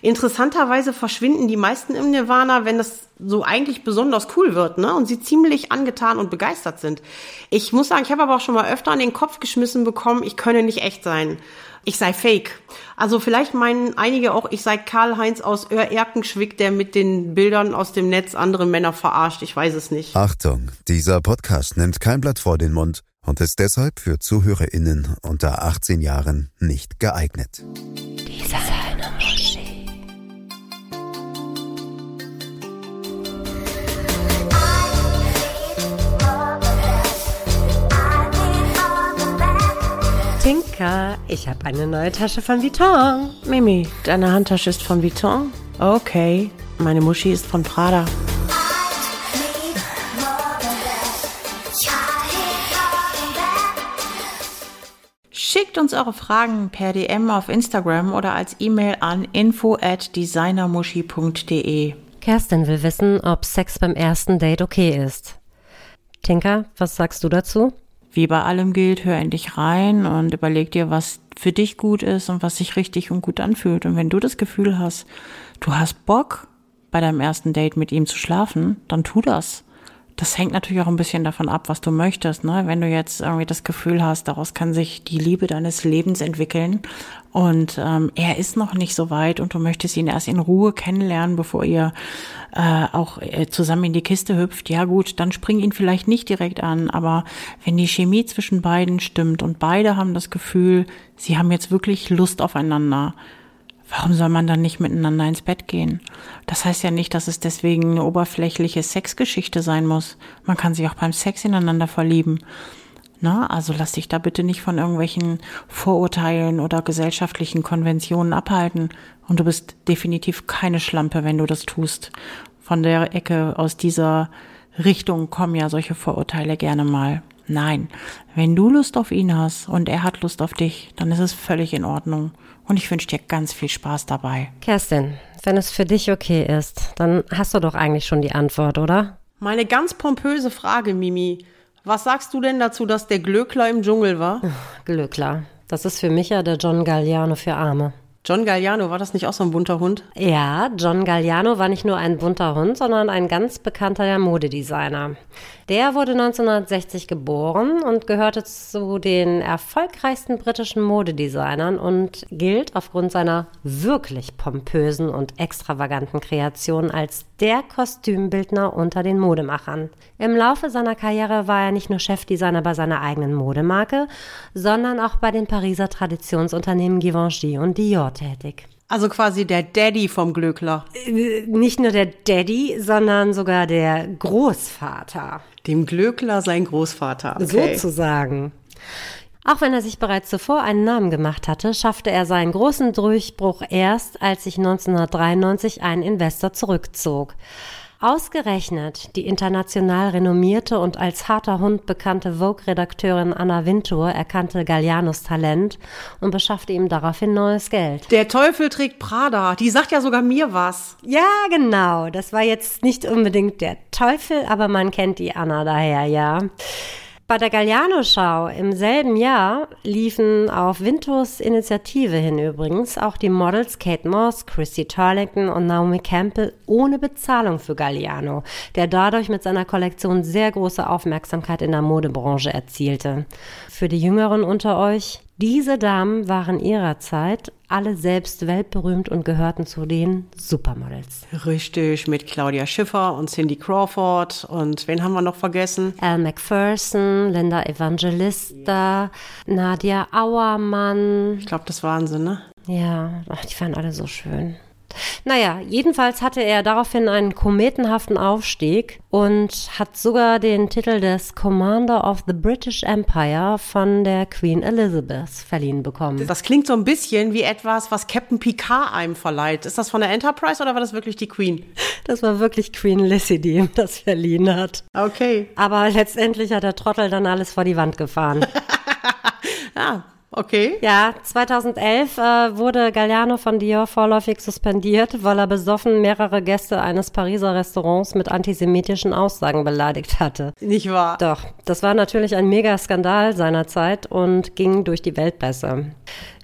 Interessanterweise verschwinden die meisten im Nirvana, wenn das so eigentlich besonders cool wird, ne? Und sie ziemlich angetan und begeistert sind. Ich muss sagen, ich habe aber auch schon mal öfter an den Kopf geschmissen bekommen, ich könne nicht echt sein. Ich sei fake. Also vielleicht meinen einige auch, ich sei Karl-Heinz aus Öhr-Erkenschwick, der mit den Bildern aus dem Netz andere Männer verarscht. Ich weiß es nicht. Achtung, dieser Podcast nimmt kein Blatt vor den Mund und ist deshalb für ZuhörerInnen unter 18 Jahren nicht geeignet. Dieser Tinker, ich habe eine neue Tasche von Vuitton. Mimi, deine Handtasche ist von Vuitton? Okay. Meine Muschi ist von Prada. Schickt uns eure Fragen per DM auf Instagram oder als E-Mail an info at designermuschi.de. Kerstin will wissen, ob Sex beim ersten Date okay ist. Tinker, was sagst du dazu? Wie bei allem gilt, hör in dich rein und überleg dir, was für dich gut ist und was sich richtig und gut anfühlt. Und wenn du das Gefühl hast, du hast Bock, bei deinem ersten Date mit ihm zu schlafen, dann tu das das hängt natürlich auch ein bisschen davon ab, was du möchtest. Ne? Wenn du jetzt irgendwie das Gefühl hast, daraus kann sich die Liebe deines Lebens entwickeln und ähm, er ist noch nicht so weit und du möchtest ihn erst in Ruhe kennenlernen, bevor ihr äh, auch äh, zusammen in die Kiste hüpft, ja gut, dann spring ihn vielleicht nicht direkt an. Aber wenn die Chemie zwischen beiden stimmt und beide haben das Gefühl, sie haben jetzt wirklich Lust aufeinander, warum soll man dann nicht miteinander ins Bett gehen? Das heißt ja nicht, dass es deswegen eine oberflächliche Sexgeschichte sein muss. Man kann sich auch beim Sex ineinander verlieben. Na, also lass dich da bitte nicht von irgendwelchen Vorurteilen oder gesellschaftlichen Konventionen abhalten. Und du bist definitiv keine Schlampe, wenn du das tust. Von der Ecke aus dieser Richtung kommen ja solche Vorurteile gerne mal. Nein, wenn du Lust auf ihn hast und er hat Lust auf dich, dann ist es völlig in Ordnung. Und ich wünsche dir ganz viel Spaß dabei. Kerstin, wenn es für dich okay ist, dann hast du doch eigentlich schon die Antwort, oder? Meine ganz pompöse Frage, Mimi. Was sagst du denn dazu, dass der Glöckler im Dschungel war? Glöckler. Das ist für mich ja der John Galliano für Arme. John Galliano, war das nicht auch so ein bunter Hund? Ja, John Galliano war nicht nur ein bunter Hund, sondern ein ganz bekannter Modedesigner. Der wurde 1960 geboren und gehörte zu den erfolgreichsten britischen Modedesignern und gilt aufgrund seiner wirklich pompösen und extravaganten Kreationen als der Kostümbildner unter den Modemachern. Im Laufe seiner Karriere war er nicht nur Chefdesigner bei seiner eigenen Modemarke, sondern auch bei den Pariser Traditionsunternehmen Givenchy und Dior tätig. Also quasi der Daddy vom Glöckler. Äh, nicht nur der Daddy, sondern sogar der Großvater. Dem Glöckler sein Großvater. Okay. Sozusagen. Auch wenn er sich bereits zuvor einen Namen gemacht hatte, schaffte er seinen großen Durchbruch erst, als sich 1993 ein Investor zurückzog. Ausgerechnet die international renommierte und als harter Hund bekannte Vogue-Redakteurin Anna Wintour erkannte Gallianos Talent und beschaffte ihm daraufhin neues Geld. Der Teufel trägt Prada. Die sagt ja sogar mir was. Ja, genau. Das war jetzt nicht unbedingt der Teufel, aber man kennt die Anna daher, ja. Bei der Galliano-Schau im selben Jahr liefen auf Vintos Initiative hin übrigens auch die Models Kate Moss, Chrissy Turlington und Naomi Campbell ohne Bezahlung für Galliano, der dadurch mit seiner Kollektion sehr große Aufmerksamkeit in der Modebranche erzielte. Für die Jüngeren unter euch, diese Damen waren ihrer Zeit alle selbst weltberühmt und gehörten zu den Supermodels. Richtig, mit Claudia Schiffer und Cindy Crawford und wen haben wir noch vergessen? Al McPherson, Linda Evangelista, Nadia Auermann. Ich glaube, das waren sie, ne? Ja, ach, die waren alle so schön. Naja, jedenfalls hatte er daraufhin einen kometenhaften Aufstieg und hat sogar den Titel des Commander of the British Empire von der Queen Elizabeth verliehen bekommen. Das klingt so ein bisschen wie etwas, was Captain Picard einem verleiht. Ist das von der Enterprise oder war das wirklich die Queen? Das war wirklich Queen Lizzie, die ihm das verliehen hat. Okay. Aber letztendlich hat der Trottel dann alles vor die Wand gefahren. ja, Okay. Ja, 2011 äh, wurde Galliano von Dior vorläufig suspendiert, weil er besoffen mehrere Gäste eines Pariser Restaurants mit antisemitischen Aussagen beleidigt hatte. Nicht wahr? Doch, das war natürlich ein Megaskandal seiner Zeit und ging durch die Weltpresse.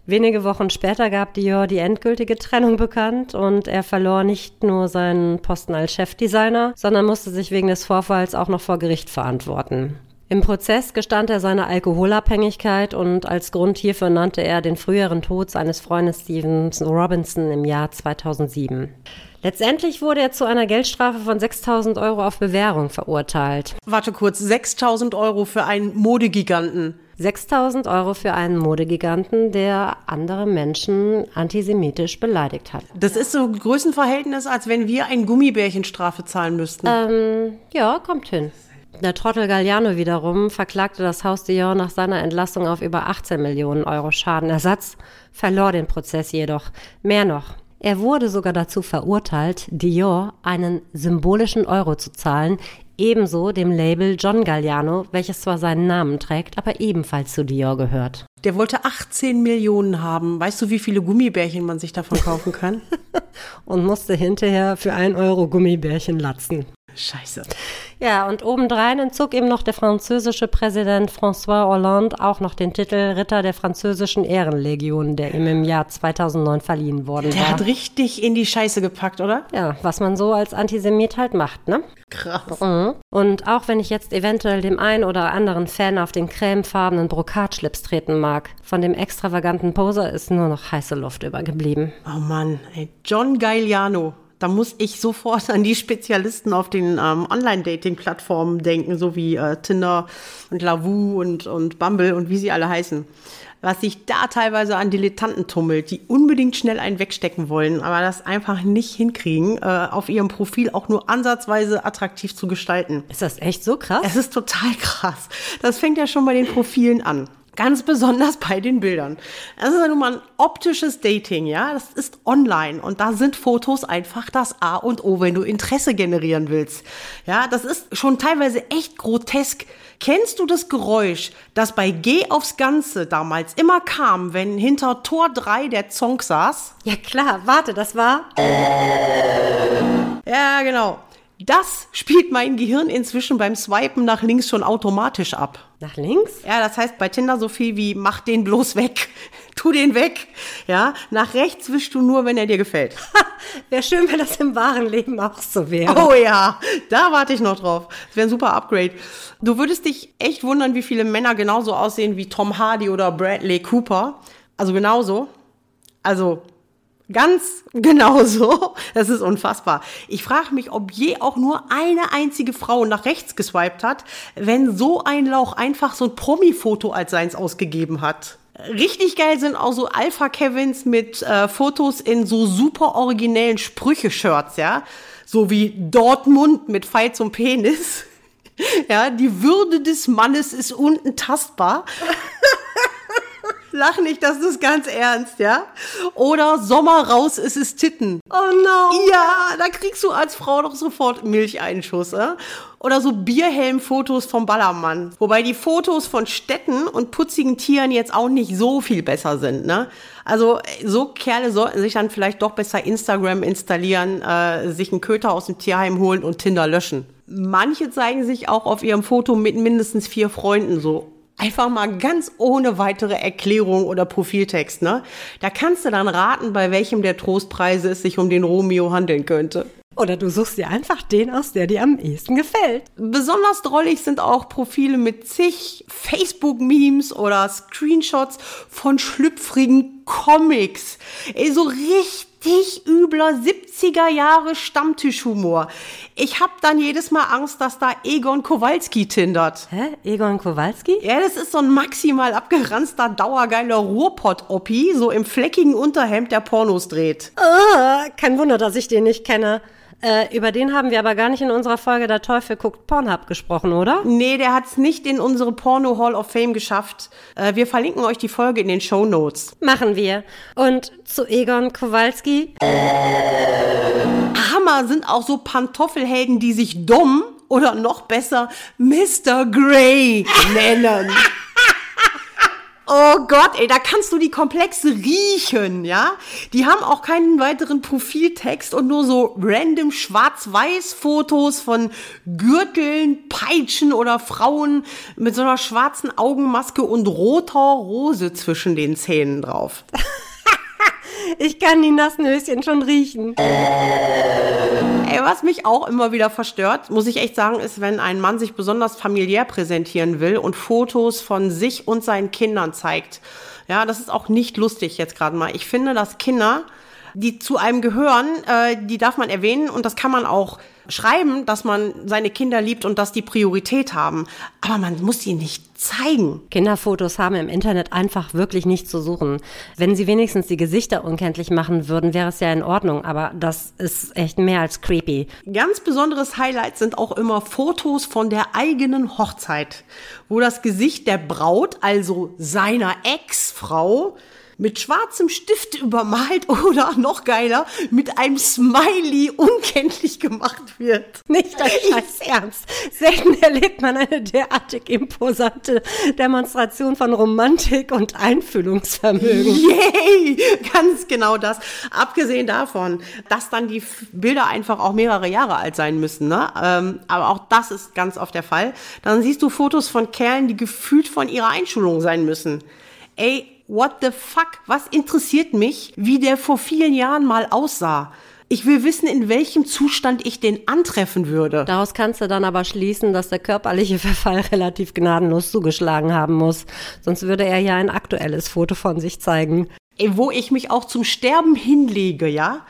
Wenige Wochen später gab Dior die endgültige Trennung bekannt und er verlor nicht nur seinen Posten als Chefdesigner, sondern musste sich wegen des Vorfalls auch noch vor Gericht verantworten. Im Prozess gestand er seine Alkoholabhängigkeit und als Grund hierfür nannte er den früheren Tod seines Freundes Steven Robinson im Jahr 2007. Letztendlich wurde er zu einer Geldstrafe von 6000 Euro auf Bewährung verurteilt. Warte kurz, 6000 Euro für einen Modegiganten. 6000 Euro für einen Modegiganten, der andere Menschen antisemitisch beleidigt hat. Das ist so ein Größenverhältnis, als wenn wir ein Gummibärchenstrafe zahlen müssten. Ähm, ja, kommt hin. Der Trottel Galliano wiederum verklagte das Haus Dior nach seiner Entlassung auf über 18 Millionen Euro Schadenersatz, verlor den Prozess jedoch. Mehr noch. Er wurde sogar dazu verurteilt, Dior einen symbolischen Euro zu zahlen, ebenso dem Label John Galliano, welches zwar seinen Namen trägt, aber ebenfalls zu Dior gehört. Der wollte 18 Millionen haben. Weißt du, wie viele Gummibärchen man sich davon kaufen kann? Und musste hinterher für ein Euro Gummibärchen latzen. Scheiße. Ja, und obendrein entzog ihm noch der französische Präsident François Hollande auch noch den Titel Ritter der französischen Ehrenlegion, der ihm im Jahr 2009 verliehen worden Der war. hat richtig in die Scheiße gepackt, oder? ja, was man so als Antisemit halt macht, ne? Krass. Mhm. Und auch wenn ich jetzt eventuell dem einen oder anderen Fan auf den cremefarbenen Brokatschlips treten mag, von dem extravaganten Poser ist nur noch heiße Luft übergeblieben. Oh Mann, ey. John Galliano. Da muss ich sofort an die Spezialisten auf den ähm, Online-Dating-Plattformen denken, so wie äh, Tinder und Lavu und, und Bumble und wie sie alle heißen. Was sich da teilweise an Dilettanten tummelt, die unbedingt schnell einen wegstecken wollen, aber das einfach nicht hinkriegen, äh, auf ihrem Profil auch nur ansatzweise attraktiv zu gestalten. Ist das echt so krass? Es ist total krass. Das fängt ja schon bei den Profilen an. Ganz besonders bei den Bildern. Das ist ja nun mal ein optisches Dating, ja. Das ist online und da sind Fotos einfach das A und O, wenn du Interesse generieren willst. Ja, das ist schon teilweise echt grotesk. Kennst du das Geräusch, das bei Geh aufs Ganze damals immer kam, wenn hinter Tor 3 der Zonk saß? Ja klar, warte, das war. Ja, genau. Das spielt mein Gehirn inzwischen beim Swipen nach links schon automatisch ab. Nach links? Ja, das heißt bei Tinder so viel wie mach den bloß weg. Tu den weg. Ja, nach rechts wischst du nur, wenn er dir gefällt. Wäre schön, wenn das im wahren Leben auch so wäre. Oh ja, da warte ich noch drauf. Das wäre ein super Upgrade. Du würdest dich echt wundern, wie viele Männer genauso aussehen wie Tom Hardy oder Bradley Cooper. Also genauso. Also Ganz genauso. Das ist unfassbar. Ich frage mich, ob je auch nur eine einzige Frau nach rechts geswiped hat, wenn so ein Lauch einfach so ein Promi-Foto als seins ausgegeben hat. Richtig geil sind auch so Alpha-Kevins mit äh, Fotos in so super originellen Sprüche-Shirts, ja. So wie Dortmund mit Pfeil zum Penis. Ja, die Würde des Mannes ist unten tastbar. Lach nicht, das ist ganz ernst, ja? Oder Sommer raus, es ist Titten. Oh no. Ja, da kriegst du als Frau doch sofort Milcheinschuss, äh? Oder so Bierhelm-Fotos vom Ballermann. Wobei die Fotos von Städten und putzigen Tieren jetzt auch nicht so viel besser sind, ne? Also so Kerle sollten sich dann vielleicht doch besser Instagram installieren, äh, sich einen Köter aus dem Tierheim holen und Tinder löschen. Manche zeigen sich auch auf ihrem Foto mit mindestens vier Freunden so Einfach mal ganz ohne weitere Erklärung oder Profiltext, ne? Da kannst du dann raten, bei welchem der Trostpreise es sich um den Romeo handeln könnte. Oder du suchst dir einfach den aus, der dir am ehesten gefällt. Besonders drollig sind auch Profile mit zig Facebook-Memes oder Screenshots von schlüpfrigen Comics. Ey, so richtig übler 70er Jahre Stammtischhumor. Ich hab dann jedes Mal Angst, dass da Egon Kowalski tindert. Hä? Egon Kowalski? Ja, das ist so ein maximal abgeranzter, dauergeiler Ruhrpott-Oppi, so im fleckigen Unterhemd, der Pornos dreht. Ah, kein Wunder, dass ich den nicht kenne. Äh, über den haben wir aber gar nicht in unserer Folge Der Teufel guckt Pornhub gesprochen, oder? Nee, der hat's nicht in unsere Porno Hall of Fame geschafft. Äh, wir verlinken euch die Folge in den Show Notes. Machen wir. Und zu Egon Kowalski? Hammer sind auch so Pantoffelhelden, die sich dumm oder noch besser Mr. Grey nennen. Oh Gott, ey, da kannst du die Komplexe riechen, ja? Die haben auch keinen weiteren Profiltext und nur so random Schwarz-Weiß-Fotos von Gürteln, Peitschen oder Frauen mit so einer schwarzen Augenmaske und roter Rose zwischen den Zähnen drauf. Ich kann die nassen Höschen schon riechen. Ey, was mich auch immer wieder verstört, muss ich echt sagen, ist, wenn ein Mann sich besonders familiär präsentieren will und Fotos von sich und seinen Kindern zeigt. Ja, das ist auch nicht lustig jetzt gerade mal. Ich finde, dass Kinder, die zu einem gehören, äh, die darf man erwähnen und das kann man auch schreiben, dass man seine Kinder liebt und dass die Priorität haben. Aber man muss sie nicht zeigen. Kinderfotos haben im Internet einfach wirklich nichts zu suchen. Wenn sie wenigstens die Gesichter unkenntlich machen würden, wäre es ja in Ordnung. Aber das ist echt mehr als creepy. Ganz besonderes Highlight sind auch immer Fotos von der eigenen Hochzeit, wo das Gesicht der Braut, also seiner Ex-Frau, mit schwarzem Stift übermalt oder noch geiler, mit einem Smiley unkenntlich gemacht wird. Nicht dein Scheiß Ernst. Selten erlebt man eine derartig imposante Demonstration von Romantik und Einfühlungsvermögen. Yay! Ganz genau das. Abgesehen davon, dass dann die Bilder einfach auch mehrere Jahre alt sein müssen, ne? Ähm, aber auch das ist ganz oft der Fall. Dann siehst du Fotos von Kerlen, die gefühlt von ihrer Einschulung sein müssen. Ey, what the fuck? Was interessiert mich, wie der vor vielen Jahren mal aussah? Ich will wissen, in welchem Zustand ich den antreffen würde. Daraus kannst du dann aber schließen, dass der körperliche Verfall relativ gnadenlos zugeschlagen haben muss. Sonst würde er ja ein aktuelles Foto von sich zeigen. Ey, wo ich mich auch zum Sterben hinlege, ja?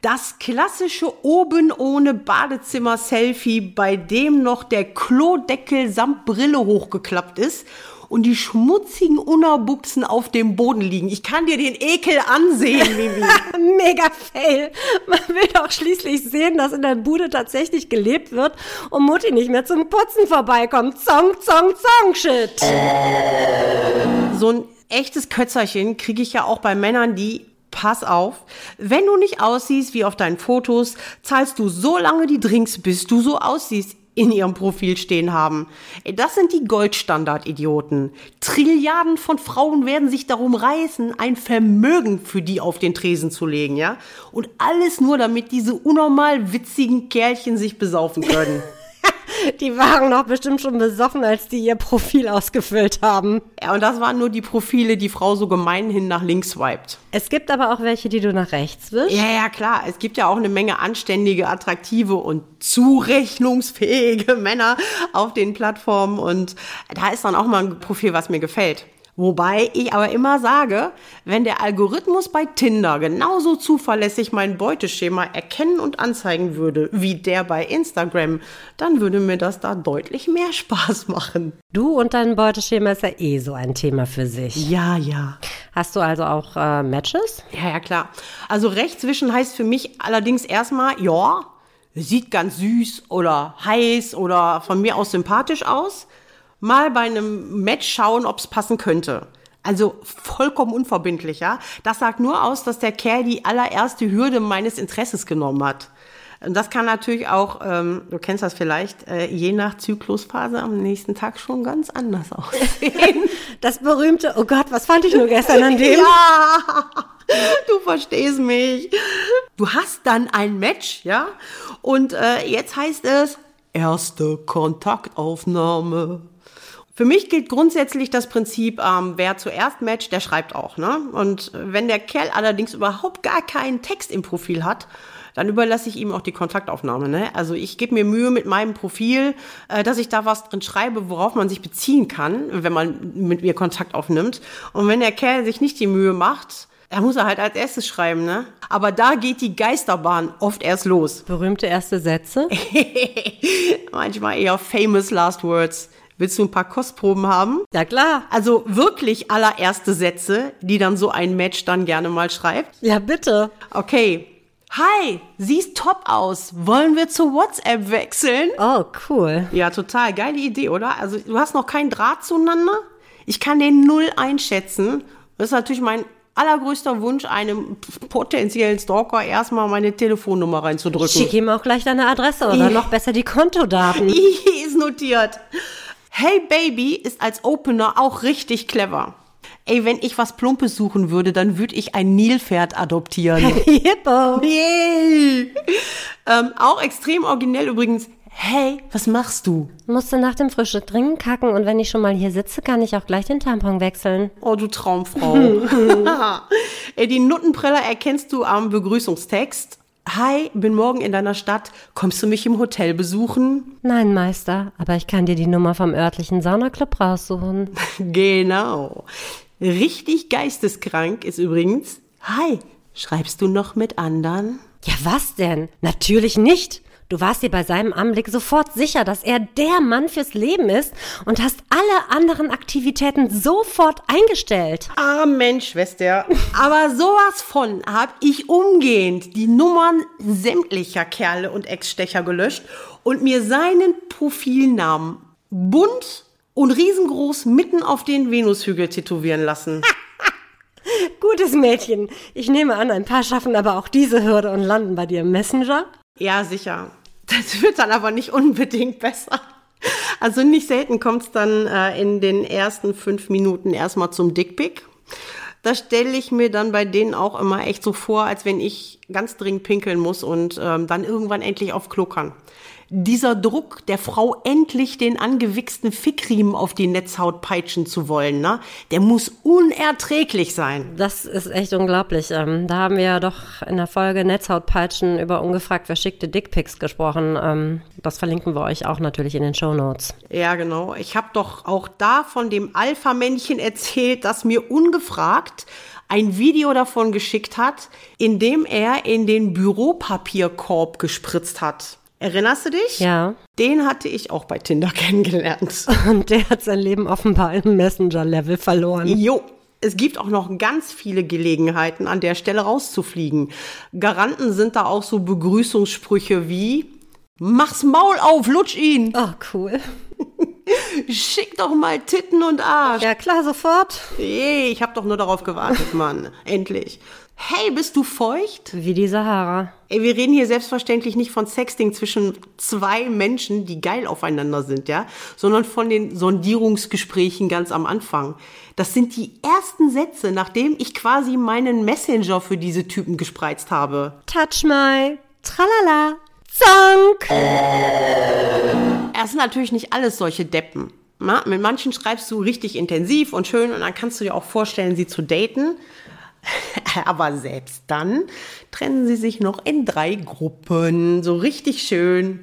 Das klassische oben ohne Badezimmer-Selfie, bei dem noch der Klodeckel samt Brille hochgeklappt ist und die schmutzigen Unabuchsen auf dem Boden liegen. Ich kann dir den Ekel ansehen, Mimi. Mega fail. Man will doch schließlich sehen, dass in der Bude tatsächlich gelebt wird und Mutti nicht mehr zum Putzen vorbeikommt. Zong, zong, zong, shit. So ein echtes Kötzerchen kriege ich ja auch bei Männern, die Pass auf, wenn du nicht aussiehst wie auf deinen Fotos, zahlst du so lange die Drinks, bis du so aussiehst in ihrem Profil stehen haben. Das sind die Goldstandard-Idioten. Trilliarden von Frauen werden sich darum reißen, ein Vermögen für die auf den Tresen zu legen, ja? Und alles nur, damit diese unnormal witzigen Kerlchen sich besaufen können. Die waren doch bestimmt schon besoffen, als die ihr Profil ausgefüllt haben. Ja, und das waren nur die Profile, die Frau so gemeinhin nach links swiped. Es gibt aber auch welche, die du nach rechts wischst. Ja, ja, klar. Es gibt ja auch eine Menge anständige, attraktive und zurechnungsfähige Männer auf den Plattformen. Und da ist dann auch mal ein Profil, was mir gefällt. Wobei ich aber immer sage, wenn der Algorithmus bei Tinder genauso zuverlässig mein Beuteschema erkennen und anzeigen würde, wie der bei Instagram, dann würde mir das da deutlich mehr Spaß machen. Du und dein Beuteschema ist ja eh so ein Thema für sich. Ja, ja. Hast du also auch äh, Matches? Ja, ja, klar. Also rechtswischen heißt für mich allerdings erstmal, ja, sieht ganz süß oder heiß oder von mir aus sympathisch aus mal bei einem Match schauen, ob es passen könnte. Also vollkommen unverbindlich, ja. Das sagt nur aus, dass der Kerl die allererste Hürde meines Interesses genommen hat. Und das kann natürlich auch, ähm, du kennst das vielleicht, äh, je nach Zyklusphase am nächsten Tag schon ganz anders aussehen. Das berühmte, oh Gott, was fand ich nur gestern an dem? Ja, du verstehst mich. Du hast dann ein Match, ja, und äh, jetzt heißt es erste Kontaktaufnahme. Für mich gilt grundsätzlich das Prinzip, ähm, wer zuerst matcht, der schreibt auch. Ne? Und wenn der Kerl allerdings überhaupt gar keinen Text im Profil hat, dann überlasse ich ihm auch die Kontaktaufnahme. Ne? Also ich gebe mir Mühe mit meinem Profil, äh, dass ich da was drin schreibe, worauf man sich beziehen kann, wenn man mit mir Kontakt aufnimmt. Und wenn der Kerl sich nicht die Mühe macht, er muss er halt als erstes schreiben, ne? Aber da geht die Geisterbahn oft erst los. Berühmte erste Sätze? Manchmal eher famous last words. Willst du ein paar Kostproben haben? Ja, klar. Also wirklich allererste Sätze, die dann so ein Match dann gerne mal schreibt? Ja, bitte. Okay. Hi, siehst top aus. Wollen wir zu WhatsApp wechseln? Oh, cool. Ja, total. Geile Idee, oder? Also, du hast noch keinen Draht zueinander? Ich kann den null einschätzen. Das ist natürlich mein allergrößter Wunsch, einem potenziellen Stalker erstmal meine Telefonnummer reinzudrücken. Schick ihm auch gleich deine Adresse oder noch besser die Kontodaten. ist notiert. Hey Baby ist als Opener auch richtig clever. Ey, wenn ich was Plumpes suchen würde, dann würde ich ein Nilpferd adoptieren. Hippo. Yay! ähm, auch extrem originell übrigens. Hey, was machst du? Musste nach dem Frühstück dringend kacken und wenn ich schon mal hier sitze, kann ich auch gleich den Tampon wechseln. Oh, du Traumfrau. Ey, die Nuttenpreller erkennst du am Begrüßungstext. Hi, bin morgen in deiner Stadt. Kommst du mich im Hotel besuchen? Nein, Meister, aber ich kann dir die Nummer vom örtlichen Saunaclub raussuchen. Genau. Richtig geisteskrank ist übrigens. Hi, schreibst du noch mit anderen? Ja, was denn? Natürlich nicht. Du warst dir bei seinem Anblick sofort sicher, dass er der Mann fürs Leben ist und hast alle anderen Aktivitäten sofort eingestellt. Amen, Schwester. Aber sowas von hab ich umgehend die Nummern sämtlicher Kerle und Ex-Stecher gelöscht und mir seinen Profilnamen bunt und riesengroß mitten auf den Venushügel tätowieren lassen. Gutes Mädchen. Ich nehme an, ein paar schaffen aber auch diese Hürde und landen bei dir im Messenger. Ja, sicher. Das wird dann aber nicht unbedingt besser. Also nicht selten kommt es dann äh, in den ersten fünf Minuten erstmal zum Dickpick. Da stelle ich mir dann bei denen auch immer echt so vor, als wenn ich ganz dringend pinkeln muss und ähm, dann irgendwann endlich auf Klo kann dieser Druck, der Frau endlich den angewichsten Fickriemen auf die Netzhaut peitschen zu wollen, ne? Der muss unerträglich sein. Das ist echt unglaublich. Ähm, da haben wir ja doch in der Folge Netzhautpeitschen über ungefragt verschickte Dickpics gesprochen. Ähm, das verlinken wir euch auch natürlich in den Show Notes. Ja, genau. Ich habe doch auch da von dem Alpha-Männchen erzählt, das mir ungefragt ein Video davon geschickt hat, in dem er in den Büropapierkorb gespritzt hat. Erinnerst du dich? Ja. Den hatte ich auch bei Tinder kennengelernt. Und der hat sein Leben offenbar im Messenger-Level verloren. Jo. Es gibt auch noch ganz viele Gelegenheiten, an der Stelle rauszufliegen. Garanten sind da auch so Begrüßungssprüche wie Mach's Maul auf, lutsch ihn. Oh, cool. Schick doch mal Titten und Arsch. Ja, klar, sofort. Hey, ich hab doch nur darauf gewartet, Mann. Endlich. Hey, bist du feucht? Wie die Sahara. Ey, wir reden hier selbstverständlich nicht von Sexting zwischen zwei Menschen, die geil aufeinander sind, ja, sondern von den Sondierungsgesprächen ganz am Anfang. Das sind die ersten Sätze, nachdem ich quasi meinen Messenger für diese Typen gespreizt habe. Touch my tralala zonk. Es sind natürlich nicht alles solche Deppen. Na, mit manchen schreibst du richtig intensiv und schön und dann kannst du dir auch vorstellen, sie zu daten. Aber selbst dann trennen sie sich noch in drei Gruppen. So richtig schön.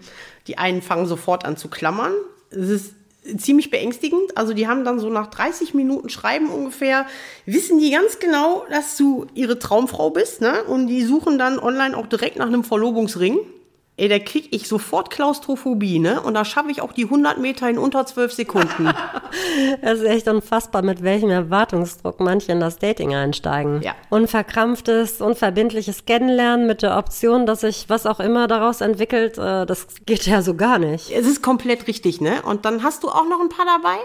Die einen fangen sofort an zu klammern. Es ist ziemlich beängstigend. Also die haben dann so nach 30 Minuten Schreiben ungefähr, wissen die ganz genau, dass du ihre Traumfrau bist. Ne? Und die suchen dann online auch direkt nach einem Verlobungsring. Ey, da krieg ich sofort Klaustrophobie, ne? Und da schaffe ich auch die 100 Meter in unter 12 Sekunden. Es ist echt unfassbar, mit welchem Erwartungsdruck manche in das Dating einsteigen. Ja. Unverkrampftes, unverbindliches Kennenlernen mit der Option, dass sich was auch immer daraus entwickelt, äh, das geht ja so gar nicht. es ist komplett richtig, ne? Und dann hast du auch noch ein paar dabei,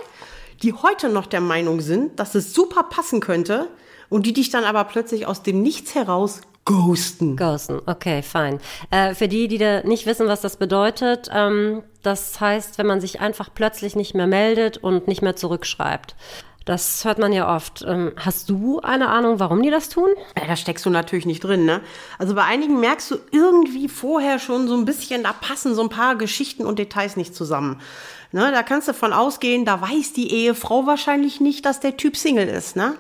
die heute noch der Meinung sind, dass es super passen könnte und die dich dann aber plötzlich aus dem Nichts heraus ghosten. Ghosten, okay, fein. Äh, für die, die da nicht wissen, was das bedeutet, ähm, das heißt, wenn man sich einfach plötzlich nicht mehr meldet und nicht mehr zurückschreibt. Das hört man ja oft. Ähm, hast du eine Ahnung, warum die das tun? Ja, da steckst du natürlich nicht drin, ne? Also bei einigen merkst du irgendwie vorher schon so ein bisschen, da passen so ein paar Geschichten und Details nicht zusammen. Ne, da kannst du von ausgehen, da weiß die Ehefrau wahrscheinlich nicht, dass der Typ Single ist, ne?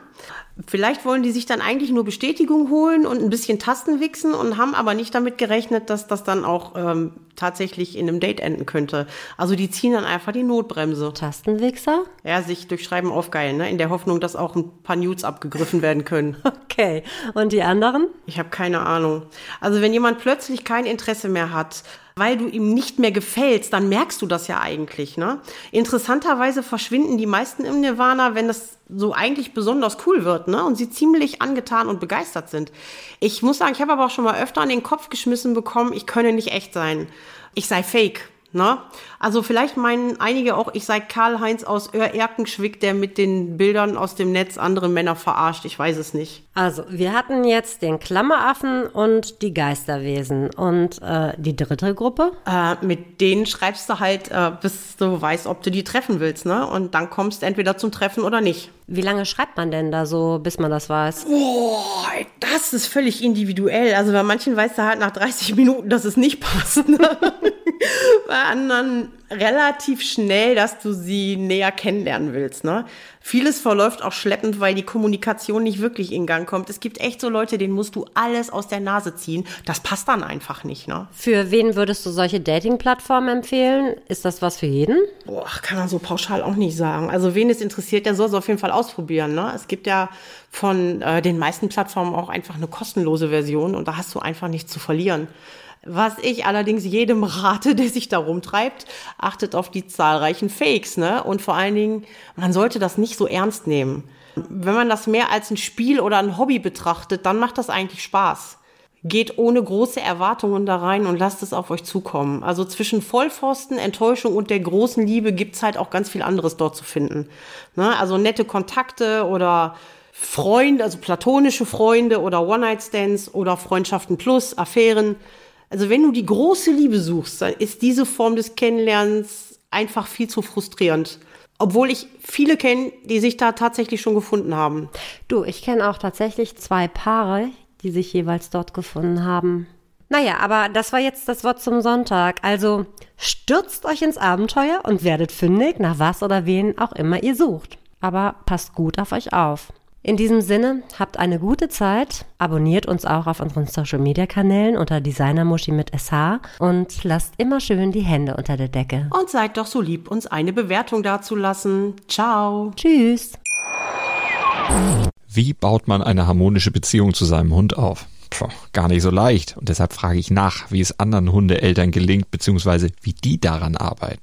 Vielleicht wollen die sich dann eigentlich nur Bestätigung holen und ein bisschen Tasten wichsen und haben aber nicht damit gerechnet, dass das dann auch ähm, tatsächlich in einem Date enden könnte. Also die ziehen dann einfach die Notbremse. Tastenwichser? Ja, sich durch Schreiben aufgeilen, ne? in der Hoffnung, dass auch ein paar Nudes abgegriffen werden können. Okay. Und die anderen? Ich habe keine Ahnung. Also wenn jemand plötzlich kein Interesse mehr hat, weil du ihm nicht mehr gefällst, dann merkst du das ja eigentlich. Ne? Interessanterweise verschwinden die meisten im Nirvana, wenn das so eigentlich besonders cool wird ne? und sie ziemlich angetan und begeistert sind. Ich muss sagen, ich habe aber auch schon mal öfter an den Kopf geschmissen bekommen, ich könne nicht echt sein. Ich sei fake. Ne? Also vielleicht meinen einige auch, ich sei Karl-Heinz aus Oer-Erkenschwick, der mit den Bildern aus dem Netz andere Männer verarscht. Ich weiß es nicht. Also, wir hatten jetzt den Klammeraffen und die Geisterwesen. Und äh, die dritte Gruppe? Äh, mit denen schreibst du halt, äh, bis du weißt, ob du die treffen willst. Ne? Und dann kommst du entweder zum Treffen oder nicht. Wie lange schreibt man denn da so, bis man das weiß? Boah, das ist völlig individuell. Also bei manchen weißt du halt nach 30 Minuten, dass es nicht passt. Ne? bei anderen relativ schnell, dass du sie näher kennenlernen willst. Ne? Vieles verläuft auch schleppend, weil die Kommunikation nicht wirklich in Gang kommt. Es gibt echt so Leute, denen musst du alles aus der Nase ziehen. Das passt dann einfach nicht. Ne? Für wen würdest du solche Dating-Plattformen empfehlen? Ist das was für jeden? Boah, kann man so pauschal auch nicht sagen. Also wen es interessiert, der soll es auf jeden Fall ausprobieren. Ne? Es gibt ja von äh, den meisten Plattformen auch einfach eine kostenlose Version und da hast du einfach nichts zu verlieren. Was ich allerdings jedem rate, der sich da rumtreibt, achtet auf die zahlreichen Fakes, ne? Und vor allen Dingen, man sollte das nicht so ernst nehmen. Wenn man das mehr als ein Spiel oder ein Hobby betrachtet, dann macht das eigentlich Spaß. Geht ohne große Erwartungen da rein und lasst es auf euch zukommen. Also zwischen Vollpfosten, Enttäuschung und der großen Liebe gibt's halt auch ganz viel anderes dort zu finden. Ne? Also nette Kontakte oder Freunde, also platonische Freunde oder One-Night-Stands oder Freundschaften plus, Affären. Also wenn du die große Liebe suchst, dann ist diese Form des Kennenlernens einfach viel zu frustrierend. Obwohl ich viele kenne, die sich da tatsächlich schon gefunden haben. Du, ich kenne auch tatsächlich zwei Paare, die sich jeweils dort gefunden haben. Naja, aber das war jetzt das Wort zum Sonntag. Also stürzt euch ins Abenteuer und werdet fündig nach was oder wen auch immer ihr sucht. Aber passt gut auf euch auf. In diesem Sinne, habt eine gute Zeit, abonniert uns auch auf unseren Social Media Kanälen unter Designermuschi mit SH und lasst immer schön die Hände unter der Decke. Und seid doch so lieb, uns eine Bewertung dazulassen. Ciao. Tschüss. Wie baut man eine harmonische Beziehung zu seinem Hund auf? Puh, gar nicht so leicht. Und deshalb frage ich nach, wie es anderen Hundeeltern gelingt, beziehungsweise wie die daran arbeiten.